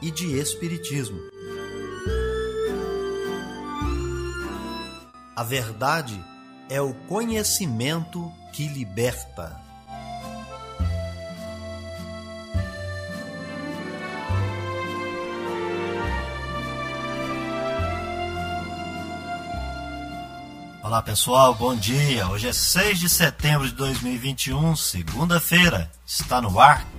e de espiritismo. A verdade é o conhecimento que liberta. Olá pessoal, bom dia. Hoje é 6 de setembro de 2021, segunda-feira. Está no ar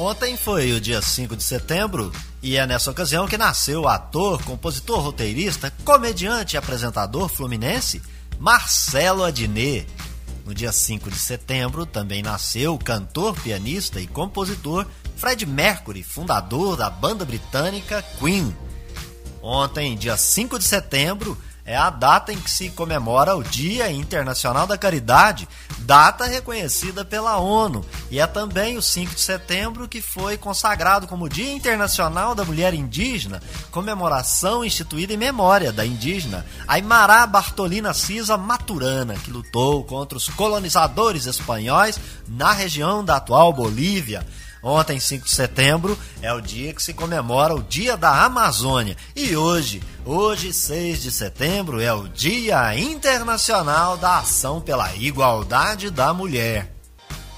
Ontem foi o dia 5 de setembro e é nessa ocasião que nasceu o ator, compositor, roteirista, comediante e apresentador fluminense Marcelo Adnet. No dia 5 de setembro também nasceu o cantor, pianista e compositor Fred Mercury, fundador da banda britânica Queen. Ontem, dia 5 de setembro, é a data em que se comemora o Dia Internacional da Caridade, data reconhecida pela ONU, e é também o 5 de setembro que foi consagrado como Dia Internacional da Mulher Indígena, comemoração instituída em memória da indígena Aymara Bartolina Cisa Maturana, que lutou contra os colonizadores espanhóis na região da atual Bolívia. Ontem, 5 de setembro, é o dia que se comemora o Dia da Amazônia. E hoje, hoje, 6 de setembro, é o Dia Internacional da Ação pela Igualdade da Mulher.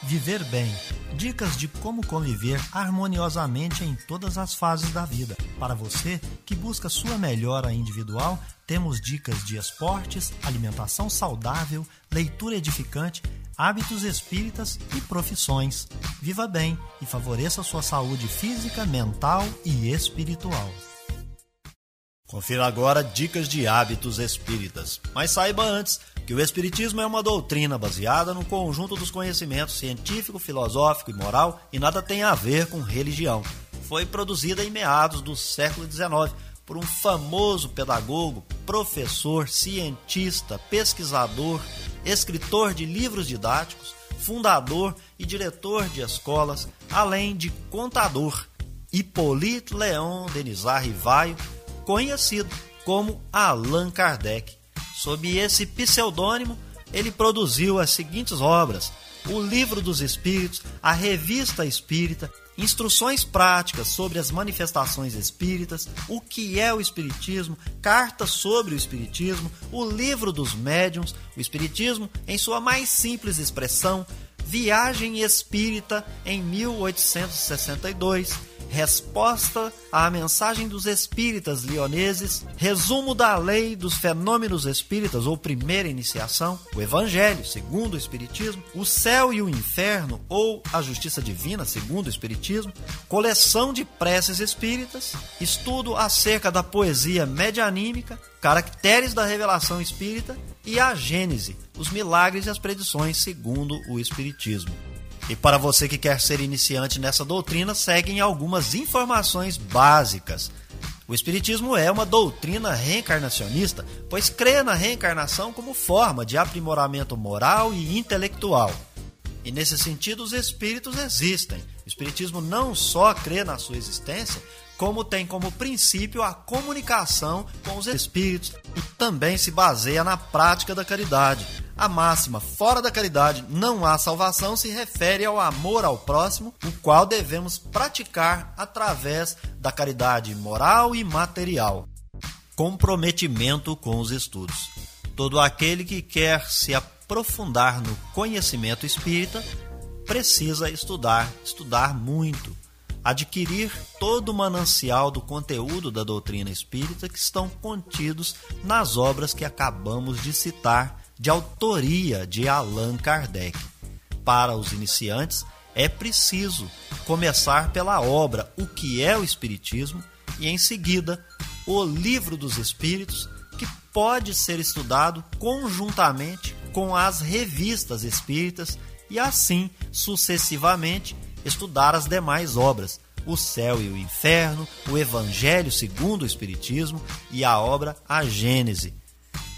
Viver bem. Dicas de como conviver harmoniosamente em todas as fases da vida. Para você que busca sua melhora individual, temos dicas de esportes, alimentação saudável, leitura edificante hábitos espíritas e profissões. Viva bem e favoreça sua saúde física, mental e espiritual. Confira agora dicas de hábitos espíritas. Mas saiba antes que o Espiritismo é uma doutrina baseada no conjunto dos conhecimentos científico, filosófico e moral e nada tem a ver com religião. Foi produzida em meados do século XIX por um famoso pedagogo, professor, cientista, pesquisador, escritor de livros didáticos, fundador e diretor de escolas, além de contador, Hippolyte Léon Denisard Rivaio, conhecido como Allan Kardec. Sob esse pseudônimo, ele produziu as seguintes obras: O Livro dos Espíritos, a Revista Espírita, instruções práticas sobre as manifestações espíritas, o que é o espiritismo, cartas sobre o espiritismo, o livro dos médiuns, o espiritismo em sua mais simples expressão, Viagem Espírita em 1862 Resposta à mensagem dos espíritas lioneses, resumo da lei dos fenômenos espíritas ou primeira iniciação, o evangelho segundo o espiritismo, o céu e o inferno ou a justiça divina segundo o espiritismo, coleção de preces espíritas, estudo acerca da poesia medianímica, caracteres da revelação espírita e a gênese, os milagres e as predições segundo o espiritismo. E para você que quer ser iniciante nessa doutrina, seguem algumas informações básicas. O Espiritismo é uma doutrina reencarnacionista, pois crê na reencarnação como forma de aprimoramento moral e intelectual. E nesse sentido, os espíritos existem. O Espiritismo não só crê na sua existência, como tem como princípio a comunicação com os espíritos e também se baseia na prática da caridade. A máxima fora da caridade não há salvação se refere ao amor ao próximo, o qual devemos praticar através da caridade moral e material. Comprometimento com os estudos. Todo aquele que quer se aprofundar no conhecimento espírita precisa estudar, estudar muito adquirir todo o manancial do conteúdo da doutrina espírita que estão contidos nas obras que acabamos de citar, de autoria de Allan Kardec. Para os iniciantes, é preciso começar pela obra O que é o Espiritismo e, em seguida, o Livro dos Espíritos, que pode ser estudado conjuntamente com as revistas espíritas e, assim sucessivamente, estudar as demais obras, O Céu e o Inferno, o Evangelho segundo o Espiritismo e a obra A Gênese.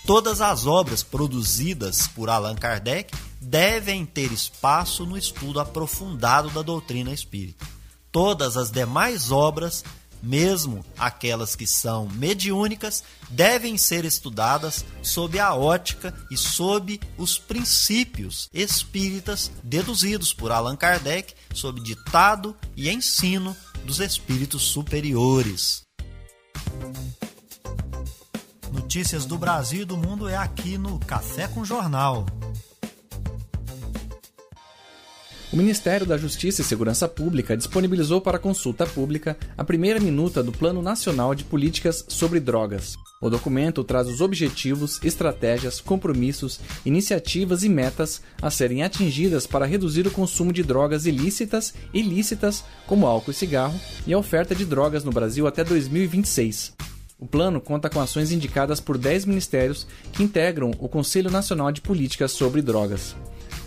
Todas as obras produzidas por Allan Kardec devem ter espaço no estudo aprofundado da doutrina espírita. Todas as demais obras mesmo aquelas que são mediúnicas, devem ser estudadas sob a ótica e sob os princípios espíritas deduzidos por Allan Kardec sob ditado e ensino dos espíritos superiores. Notícias do Brasil e do mundo é aqui no Café com Jornal. O Ministério da Justiça e Segurança Pública disponibilizou para consulta pública a primeira minuta do Plano Nacional de Políticas sobre Drogas. O documento traz os objetivos, estratégias, compromissos, iniciativas e metas a serem atingidas para reduzir o consumo de drogas ilícitas e lícitas, como álcool e cigarro, e a oferta de drogas no Brasil até 2026. O plano conta com ações indicadas por 10 ministérios que integram o Conselho Nacional de Políticas sobre Drogas.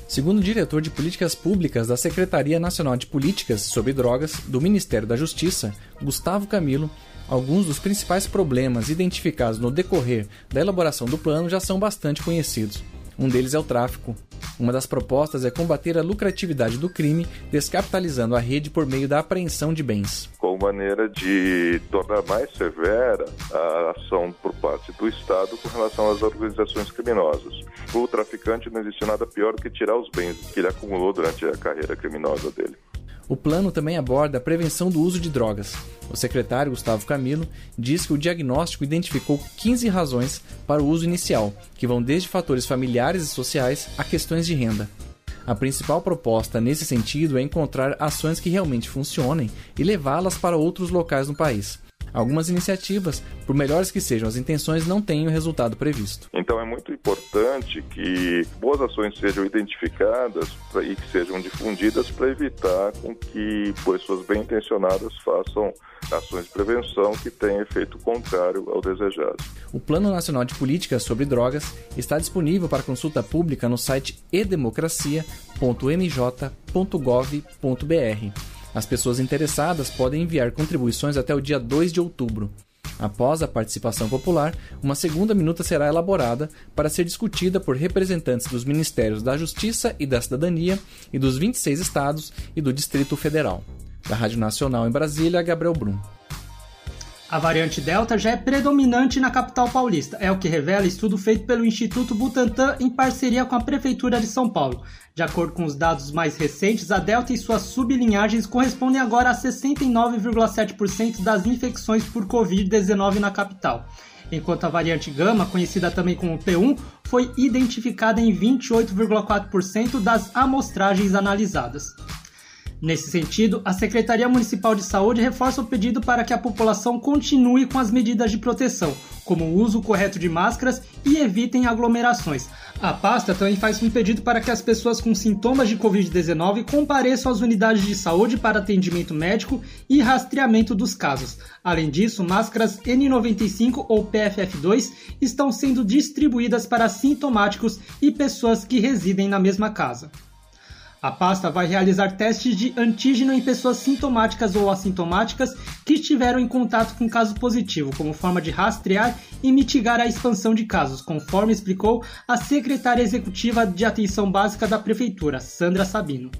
Segundo o diretor de Políticas Públicas da Secretaria Nacional de Políticas sobre Drogas do Ministério da Justiça, Gustavo Camilo, alguns dos principais problemas identificados no decorrer da elaboração do plano já são bastante conhecidos. Um deles é o tráfico. Uma das propostas é combater a lucratividade do crime, descapitalizando a rede por meio da apreensão de bens. Com maneira de tornar mais severa a ação por parte do Estado com relação às organizações criminosas. O traficante não existe nada pior do que tirar os bens que ele acumulou durante a carreira criminosa dele. O plano também aborda a prevenção do uso de drogas. O secretário Gustavo Camilo diz que o diagnóstico identificou 15 razões para o uso inicial, que vão desde fatores familiares e sociais a questões de renda. A principal proposta nesse sentido é encontrar ações que realmente funcionem e levá-las para outros locais no país. Algumas iniciativas, por melhores que sejam as intenções, não têm o resultado previsto. Então é muito importante que boas ações sejam identificadas e que sejam difundidas para evitar com que pessoas bem intencionadas façam ações de prevenção que tenham efeito contrário ao desejado. O Plano Nacional de Políticas sobre Drogas está disponível para consulta pública no site edemocracia.mj.gov.br. As pessoas interessadas podem enviar contribuições até o dia 2 de outubro. Após a participação popular, uma segunda minuta será elaborada para ser discutida por representantes dos Ministérios da Justiça e da Cidadania e dos 26 estados e do Distrito Federal. Da Rádio Nacional em Brasília, Gabriel Brum. A variante Delta já é predominante na capital paulista, é o que revela estudo feito pelo Instituto Butantan em parceria com a Prefeitura de São Paulo. De acordo com os dados mais recentes, a Delta e suas sublinhagens correspondem agora a 69,7% das infecções por Covid-19 na capital, enquanto a variante Gama, conhecida também como P1, foi identificada em 28,4% das amostragens analisadas. Nesse sentido, a Secretaria Municipal de Saúde reforça o pedido para que a população continue com as medidas de proteção, como o uso correto de máscaras e evitem aglomerações. A pasta também faz um pedido para que as pessoas com sintomas de Covid-19 compareçam às unidades de saúde para atendimento médico e rastreamento dos casos. Além disso, máscaras N95 ou PFF2 estão sendo distribuídas para sintomáticos e pessoas que residem na mesma casa. A pasta vai realizar testes de antígeno em pessoas sintomáticas ou assintomáticas que estiveram em contato com caso positivo, como forma de rastrear e mitigar a expansão de casos, conforme explicou a secretária executiva de Atenção Básica da Prefeitura, Sandra Sabino.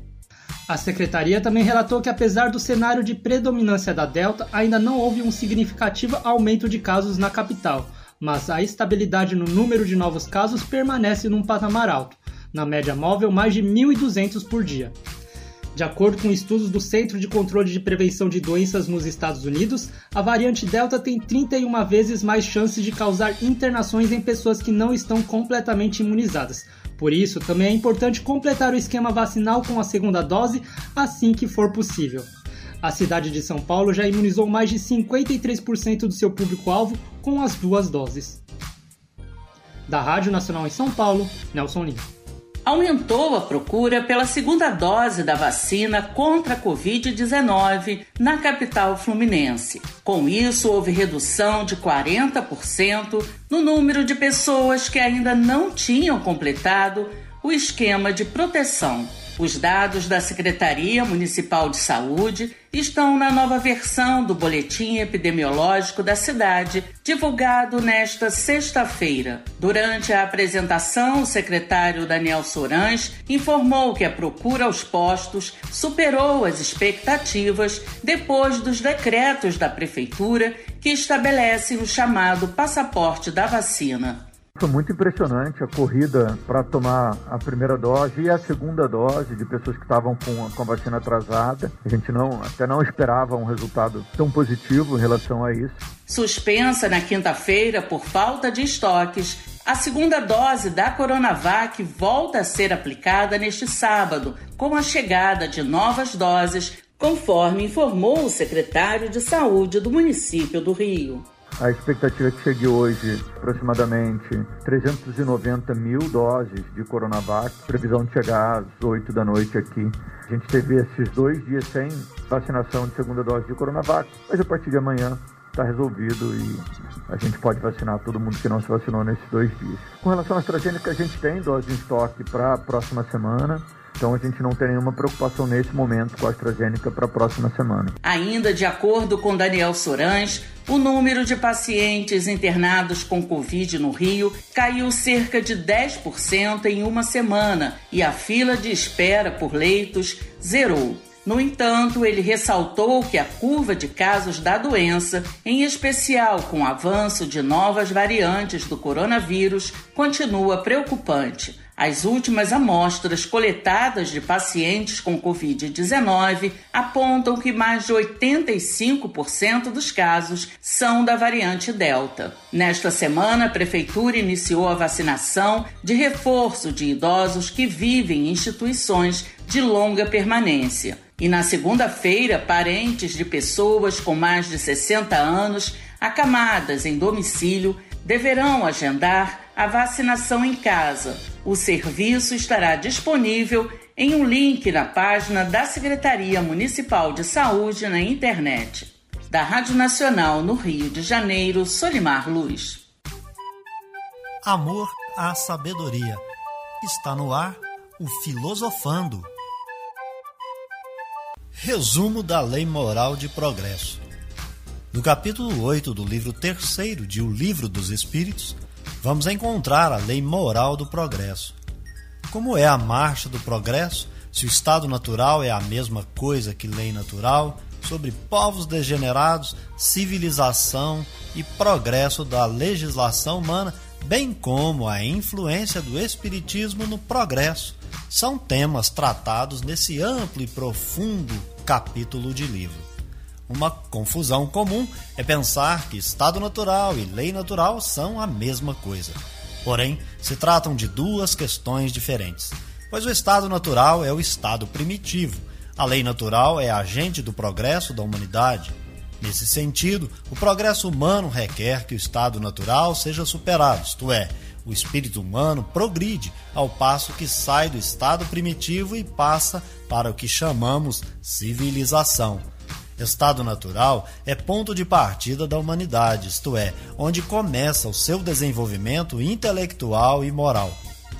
A secretaria também relatou que, apesar do cenário de predominância da Delta, ainda não houve um significativo aumento de casos na capital, mas a estabilidade no número de novos casos permanece num patamar alto na média móvel, mais de 1.200 por dia. De acordo com estudos do Centro de Controle de Prevenção de Doenças nos Estados Unidos, a variante Delta tem 31 vezes mais chances de causar internações em pessoas que não estão completamente imunizadas. Por isso, também é importante completar o esquema vacinal com a segunda dose assim que for possível. A cidade de São Paulo já imunizou mais de 53% do seu público-alvo com as duas doses. Da Rádio Nacional em São Paulo, Nelson Lima aumentou a procura pela segunda dose da vacina contra a Covid-19 na capital fluminense. Com isso, houve redução de 40% no número de pessoas que ainda não tinham completado o esquema de proteção os dados da Secretaria Municipal de Saúde estão na nova versão do Boletim Epidemiológico da cidade, divulgado nesta sexta-feira. Durante a apresentação, o secretário Daniel Sorães informou que a procura aos postos superou as expectativas depois dos decretos da Prefeitura que estabelecem o chamado passaporte da vacina. Foi muito impressionante a corrida para tomar a primeira dose e a segunda dose de pessoas que estavam com a, com a vacina atrasada. A gente não, até não esperava um resultado tão positivo em relação a isso. Suspensa na quinta-feira por falta de estoques, a segunda dose da Coronavac volta a ser aplicada neste sábado, com a chegada de novas doses, conforme informou o secretário de Saúde do município do Rio. A expectativa é que chegue hoje aproximadamente 390 mil doses de Coronavac, previsão de chegar às 8 da noite aqui. A gente teve esses dois dias sem vacinação de segunda dose de Coronavac, mas a partir de amanhã está resolvido e a gente pode vacinar todo mundo que não se vacinou nesses dois dias. Com relação à AstraZeneca, a gente tem dose em estoque para a próxima semana. Então a gente não tem nenhuma preocupação nesse momento com a AstraZeneca para a próxima semana. Ainda de acordo com Daniel Sorães, o número de pacientes internados com Covid no Rio caiu cerca de 10% em uma semana e a fila de espera por leitos zerou. No entanto, ele ressaltou que a curva de casos da doença, em especial com o avanço de novas variantes do coronavírus, continua preocupante. As últimas amostras coletadas de pacientes com Covid-19 apontam que mais de 85% dos casos são da variante Delta. Nesta semana, a Prefeitura iniciou a vacinação de reforço de idosos que vivem em instituições de longa permanência. E na segunda-feira, parentes de pessoas com mais de 60 anos acamadas em domicílio deverão agendar a vacinação em casa. O serviço estará disponível em um link na página da Secretaria Municipal de Saúde na internet. Da Rádio Nacional no Rio de Janeiro, Solimar Luz. Amor à sabedoria. Está no ar o Filosofando. Resumo da Lei Moral de Progresso. No capítulo 8 do livro terceiro de O Livro dos Espíritos, vamos encontrar a lei moral do progresso. Como é a marcha do progresso, se o estado natural é a mesma coisa que lei natural, sobre povos degenerados, civilização e progresso da legislação humana, bem como a influência do Espiritismo no progresso, são temas tratados nesse amplo e profundo capítulo de livro. Uma confusão comum é pensar que estado natural e lei natural são a mesma coisa. Porém, se tratam de duas questões diferentes, pois o estado natural é o estado primitivo, a lei natural é agente do progresso da humanidade. Nesse sentido, o progresso humano requer que o estado natural seja superado, isto é, o espírito humano progride ao passo que sai do estado primitivo e passa para o que chamamos civilização Estado natural é ponto de partida da humanidade, isto é, onde começa o seu desenvolvimento intelectual e moral.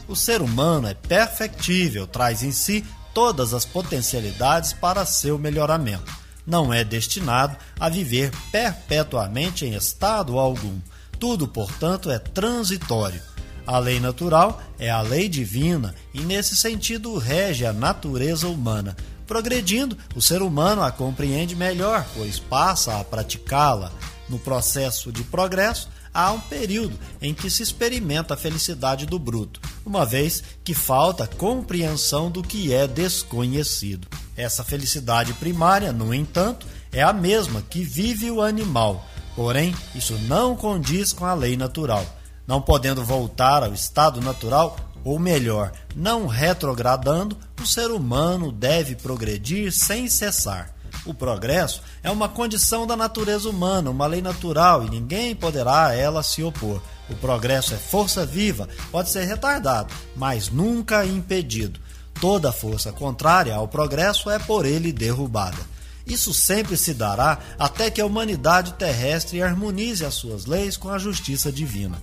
O ser humano é perfectível, traz em si todas as potencialidades para seu melhoramento. Não é destinado a viver perpetuamente em estado algum. Tudo, portanto, é transitório. A lei natural é a lei divina e, nesse sentido, rege a natureza humana Progredindo, o ser humano a compreende melhor, pois passa a praticá-la. No processo de progresso, há um período em que se experimenta a felicidade do bruto, uma vez que falta compreensão do que é desconhecido. Essa felicidade primária, no entanto, é a mesma que vive o animal, porém, isso não condiz com a lei natural. Não podendo voltar ao estado natural, ou melhor, não retrogradando, o ser humano deve progredir sem cessar. O progresso é uma condição da natureza humana, uma lei natural e ninguém poderá a ela se opor. O progresso é força viva, pode ser retardado, mas nunca impedido. Toda força contrária ao progresso é por ele derrubada. Isso sempre se dará até que a humanidade terrestre harmonize as suas leis com a justiça divina.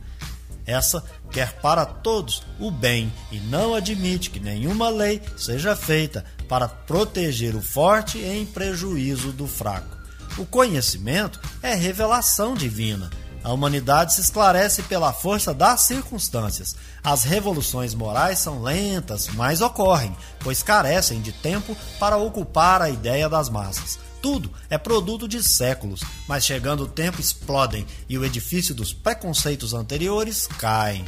Essa quer para todos o bem e não admite que nenhuma lei seja feita para proteger o forte em prejuízo do fraco. O conhecimento é revelação divina. A humanidade se esclarece pela força das circunstâncias. As revoluções morais são lentas, mas ocorrem, pois carecem de tempo para ocupar a ideia das massas. Tudo é produto de séculos, mas chegando o tempo explodem e o edifício dos preconceitos anteriores caem.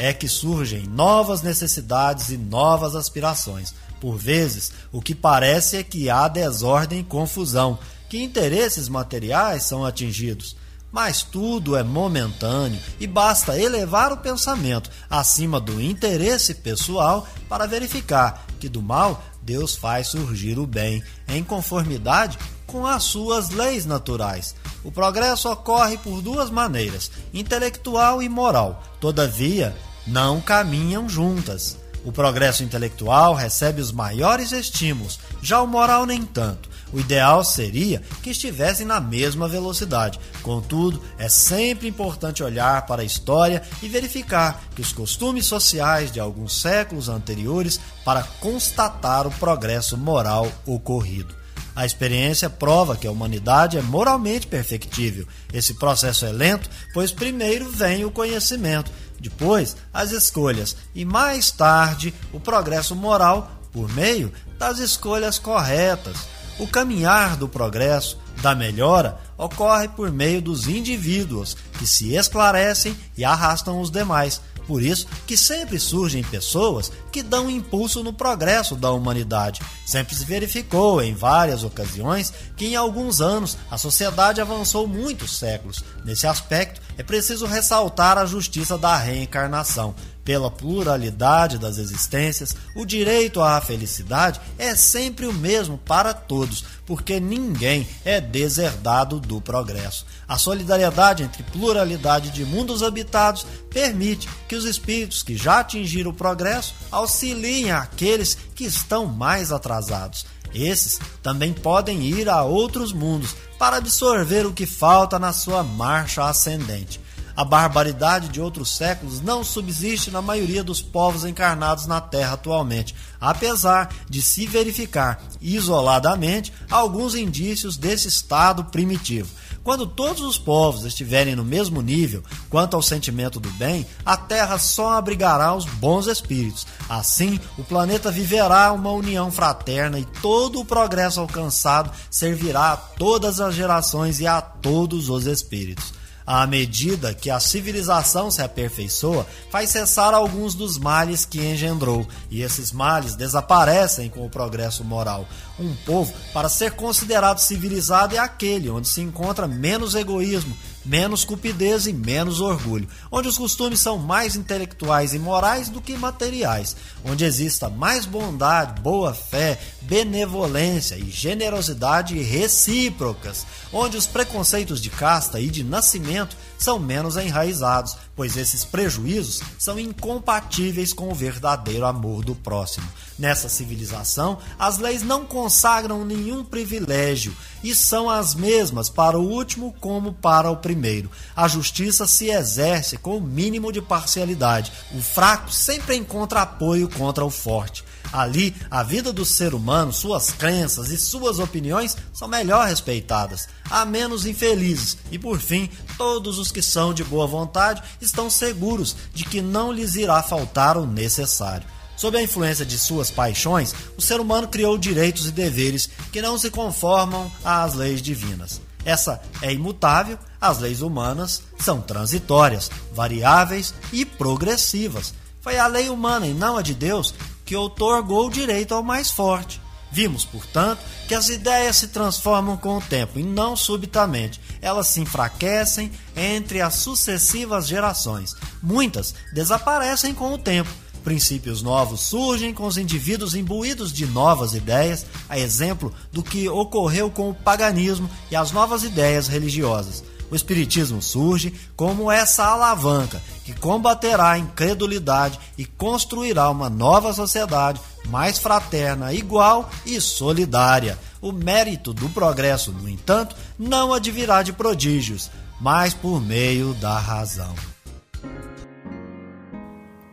É que surgem novas necessidades e novas aspirações. Por vezes, o que parece é que há desordem e confusão, que interesses materiais são atingidos. Mas tudo é momentâneo e basta elevar o pensamento acima do interesse pessoal para verificar que do mal Deus faz surgir o bem, em conformidade com as suas leis naturais. O progresso ocorre por duas maneiras, intelectual e moral. Todavia, não caminham juntas. O progresso intelectual recebe os maiores estímulos, já o moral nem tanto. O ideal seria que estivessem na mesma velocidade. Contudo, é sempre importante olhar para a história e verificar que os costumes sociais de alguns séculos anteriores para constatar o progresso moral ocorrido. A experiência prova que a humanidade é moralmente perfectível. Esse processo é lento, pois primeiro vem o conhecimento, depois as escolhas e mais tarde o progresso moral por meio das escolhas corretas. O caminhar do progresso, da melhora, ocorre por meio dos indivíduos que se esclarecem e arrastam os demais. Por isso que sempre surgem pessoas que dão impulso no progresso da humanidade. Sempre se verificou em várias ocasiões que em alguns anos a sociedade avançou muitos séculos. Nesse aspecto, é preciso ressaltar a justiça da reencarnação. Pela pluralidade das existências, o direito à felicidade é sempre o mesmo para todos, porque ninguém é deserdado do progresso. A solidariedade entre pluralidade de mundos habitados permite que os espíritos que já atingiram o progresso auxiliem aqueles que estão mais atrasados. Esses também podem ir a outros mundos para absorver o que falta na sua marcha ascendente. A barbaridade de outros séculos não subsiste na maioria dos povos encarnados na Terra atualmente, apesar de se verificar isoladamente alguns indícios desse estado primitivo. Quando todos os povos estiverem no mesmo nível quanto ao sentimento do bem, a Terra só abrigará os bons espíritos. Assim, o planeta viverá uma união fraterna e todo o progresso alcançado servirá a todas as gerações e a todos os espíritos à medida que a civilização se aperfeiçoa, faz cessar alguns dos males que engendrou, e esses males desaparecem com o progresso moral. Um povo, para ser considerado civilizado, é aquele onde se encontra menos egoísmo, menos cupidez e menos orgulho, onde os costumes são mais intelectuais e morais do que materiais, onde exista mais bondade, boa fé, benevolência e generosidade recíprocas, onde os preconceitos de casta e de nascimento são menos enraizados, pois esses prejuízos são incompatíveis com o verdadeiro amor do próximo. Nessa civilização, as leis não consagram nenhum privilégio e são as mesmas para o último como para o primeiro. A justiça se exerce com o mínimo de parcialidade. O fraco sempre encontra apoio contra o forte. Ali, a vida do ser humano, suas crenças e suas opiniões são melhor respeitadas, há menos infelizes e, por fim, todos os que são de boa vontade estão seguros de que não lhes irá faltar o necessário. Sob a influência de suas paixões, o ser humano criou direitos e deveres que não se conformam às leis divinas. Essa é imutável, as leis humanas são transitórias, variáveis e progressivas. Foi a lei humana e não a de Deus que outorgou o direito ao mais forte. Vimos, portanto, que as ideias se transformam com o tempo e não subitamente. Elas se enfraquecem entre as sucessivas gerações. Muitas desaparecem com o tempo. Princípios novos surgem com os indivíduos imbuídos de novas ideias, a exemplo do que ocorreu com o paganismo e as novas ideias religiosas. O Espiritismo surge como essa alavanca que combaterá a incredulidade e construirá uma nova sociedade mais fraterna, igual e solidária. O mérito do progresso, no entanto, não advirá de prodígios, mas por meio da razão.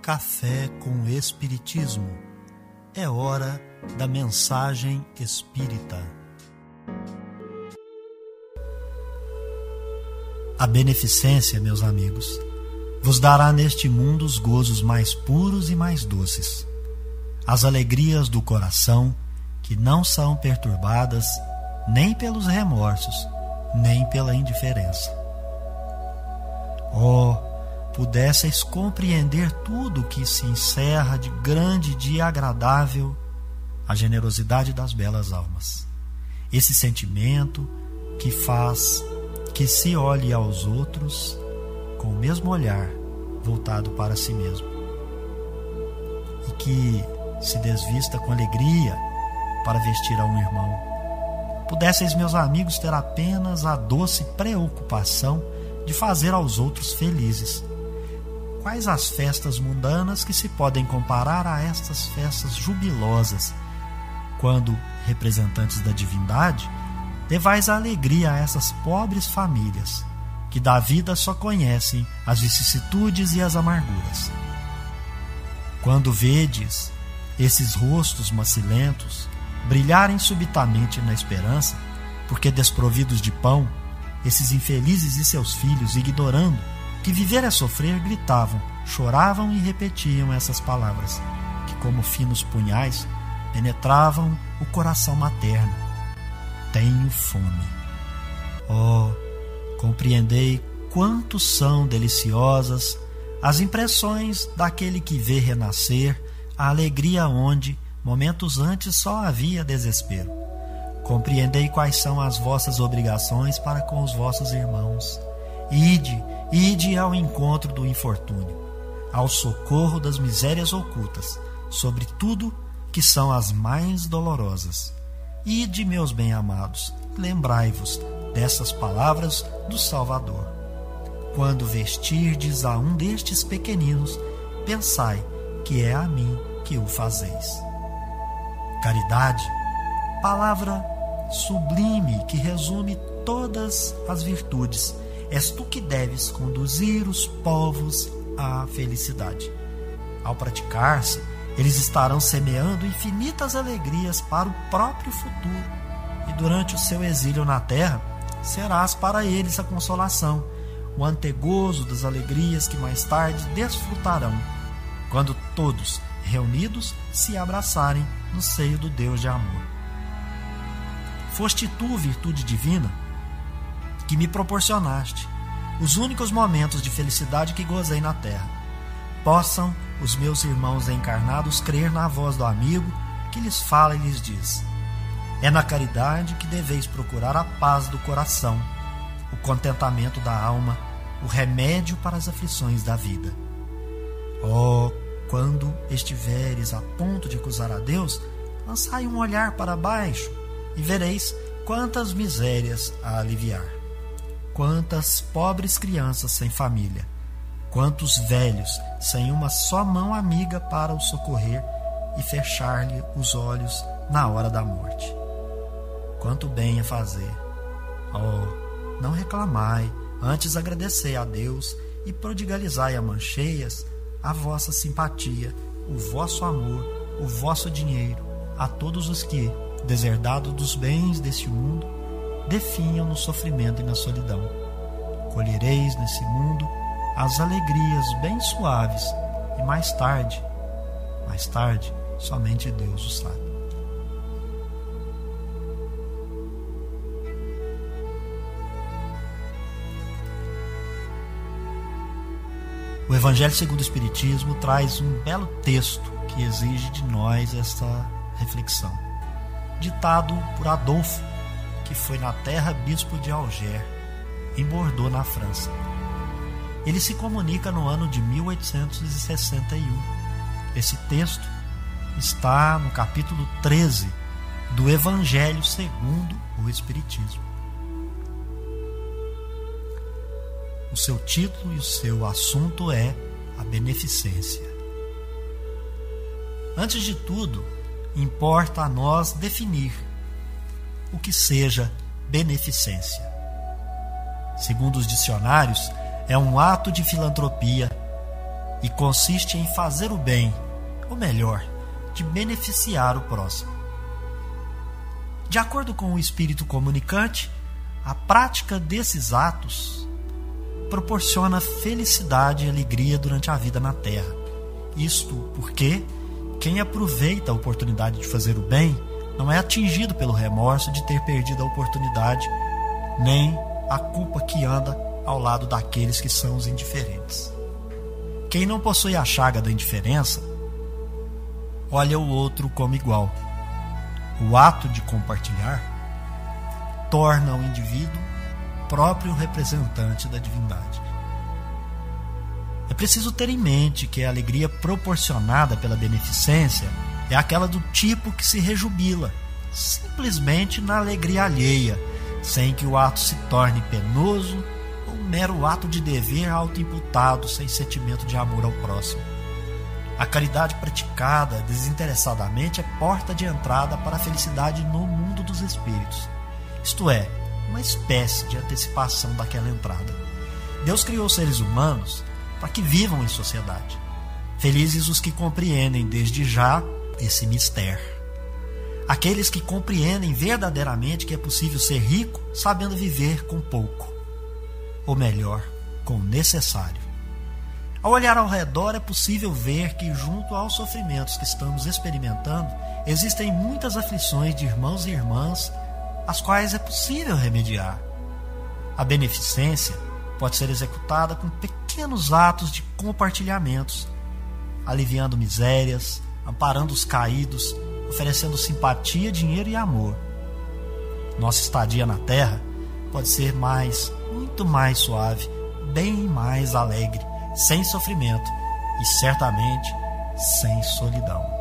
Café com Espiritismo. É hora da mensagem espírita. A beneficência, meus amigos, vos dará neste mundo os gozos mais puros e mais doces, as alegrias do coração que não são perturbadas nem pelos remorsos, nem pela indiferença. Oh, pudesseis compreender tudo que se encerra de grande e agradável a generosidade das belas almas. Esse sentimento que faz que se olhe aos outros com o mesmo olhar voltado para si mesmo e que se desvista com alegria para vestir a um irmão. Pudesseis, meus amigos, ter apenas a doce preocupação de fazer aos outros felizes quais as festas mundanas que se podem comparar a estas festas jubilosas, quando, representantes da divindade, levais alegria a essas pobres famílias, que da vida só conhecem as vicissitudes e as amarguras. Quando vedes esses rostos macilentos brilharem subitamente na esperança, porque desprovidos de pão, esses infelizes e seus filhos, ignorando que viver é sofrer, gritavam, choravam e repetiam essas palavras, que, como finos punhais, penetravam o coração materno. Tenho fome. Oh, compreendei quanto são deliciosas as impressões daquele que vê renascer a alegria onde, momentos antes, só havia desespero. Compreendei quais são as vossas obrigações para com os vossos irmãos. Ide Ide ao encontro do infortúnio, ao socorro das misérias ocultas, sobre tudo que são as mais dolorosas. Ide, meus bem-amados, lembrai-vos dessas palavras do Salvador. Quando vestirdes a um destes pequeninos, pensai que é a mim que o fazeis. Caridade, palavra sublime que resume todas as virtudes És tu que deves conduzir os povos à felicidade. Ao praticar-se, eles estarão semeando infinitas alegrias para o próprio futuro, e durante o seu exílio na terra, serás para eles a consolação, o antegozo das alegrias que mais tarde desfrutarão, quando todos, reunidos, se abraçarem no seio do Deus de amor. Foste tu, virtude divina, que me proporcionaste, os únicos momentos de felicidade que gozei na terra. Possam os meus irmãos encarnados crer na voz do amigo que lhes fala e lhes diz: É na caridade que deveis procurar a paz do coração, o contentamento da alma, o remédio para as aflições da vida. Oh, quando estiveres a ponto de acusar a Deus, lançai um olhar para baixo e vereis quantas misérias a aliviar. Quantas pobres crianças sem família, quantos velhos sem uma só mão amiga para o socorrer e fechar-lhe os olhos na hora da morte. Quanto bem a fazer. Oh, não reclamai, antes agradecei a Deus e prodigalizai a mancheias a vossa simpatia, o vosso amor, o vosso dinheiro a todos os que, deserdados dos bens deste mundo, definham no sofrimento e na solidão. Colhereis nesse mundo as alegrias bem suaves e mais tarde, mais tarde, somente Deus o sabe. O Evangelho segundo o Espiritismo traz um belo texto que exige de nós esta reflexão. Ditado por Adolfo que foi na terra bispo de Alger, em Bordeaux, na França. Ele se comunica no ano de 1861 Esse texto está no capítulo 13 do Evangelho segundo o Espiritismo. O seu título e o seu assunto é a beneficência. Antes de tudo, importa a nós definir o que seja beneficência. Segundo os dicionários, é um ato de filantropia e consiste em fazer o bem, ou melhor, de beneficiar o próximo. De acordo com o espírito comunicante, a prática desses atos proporciona felicidade e alegria durante a vida na Terra. Isto porque quem aproveita a oportunidade de fazer o bem não é atingido pelo remorso de ter perdido a oportunidade, nem a culpa que anda ao lado daqueles que são os indiferentes. Quem não possui a chaga da indiferença, olha o outro como igual. O ato de compartilhar torna o indivíduo próprio representante da divindade. É preciso ter em mente que a alegria proporcionada pela beneficência é aquela do tipo que se rejubila, simplesmente na alegria alheia, sem que o ato se torne penoso um mero ato de dever autoimputado sem sentimento de amor ao próximo. A caridade praticada desinteressadamente é porta de entrada para a felicidade no mundo dos espíritos. Isto é, uma espécie de antecipação daquela entrada. Deus criou seres humanos para que vivam em sociedade. Felizes os que compreendem desde já esse mistério. Aqueles que compreendem verdadeiramente que é possível ser rico sabendo viver com pouco, ou melhor, com o necessário. Ao olhar ao redor é possível ver que, junto aos sofrimentos que estamos experimentando, existem muitas aflições de irmãos e irmãs as quais é possível remediar. A beneficência pode ser executada com pequenos atos de compartilhamentos, aliviando misérias, amparando os caídos, oferecendo simpatia, dinheiro e amor. Nossa estadia na Terra pode ser mais, muito mais suave, bem mais alegre, sem sofrimento e certamente sem solidão.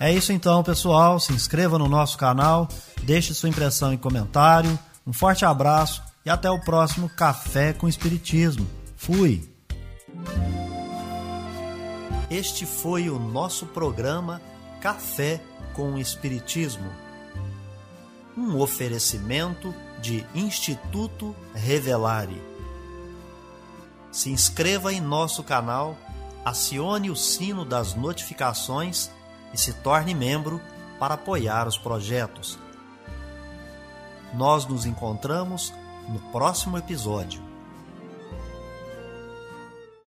É isso então, pessoal. Se inscreva no nosso canal, deixe sua impressão em comentário. Um forte abraço e até o próximo Café com Espiritismo. Fui! Este foi o nosso programa Café com Espiritismo. Um oferecimento de Instituto Revelare. Se inscreva em nosso canal, acione o sino das notificações e se torne membro para apoiar os projetos. Nós nos encontramos no próximo episódio.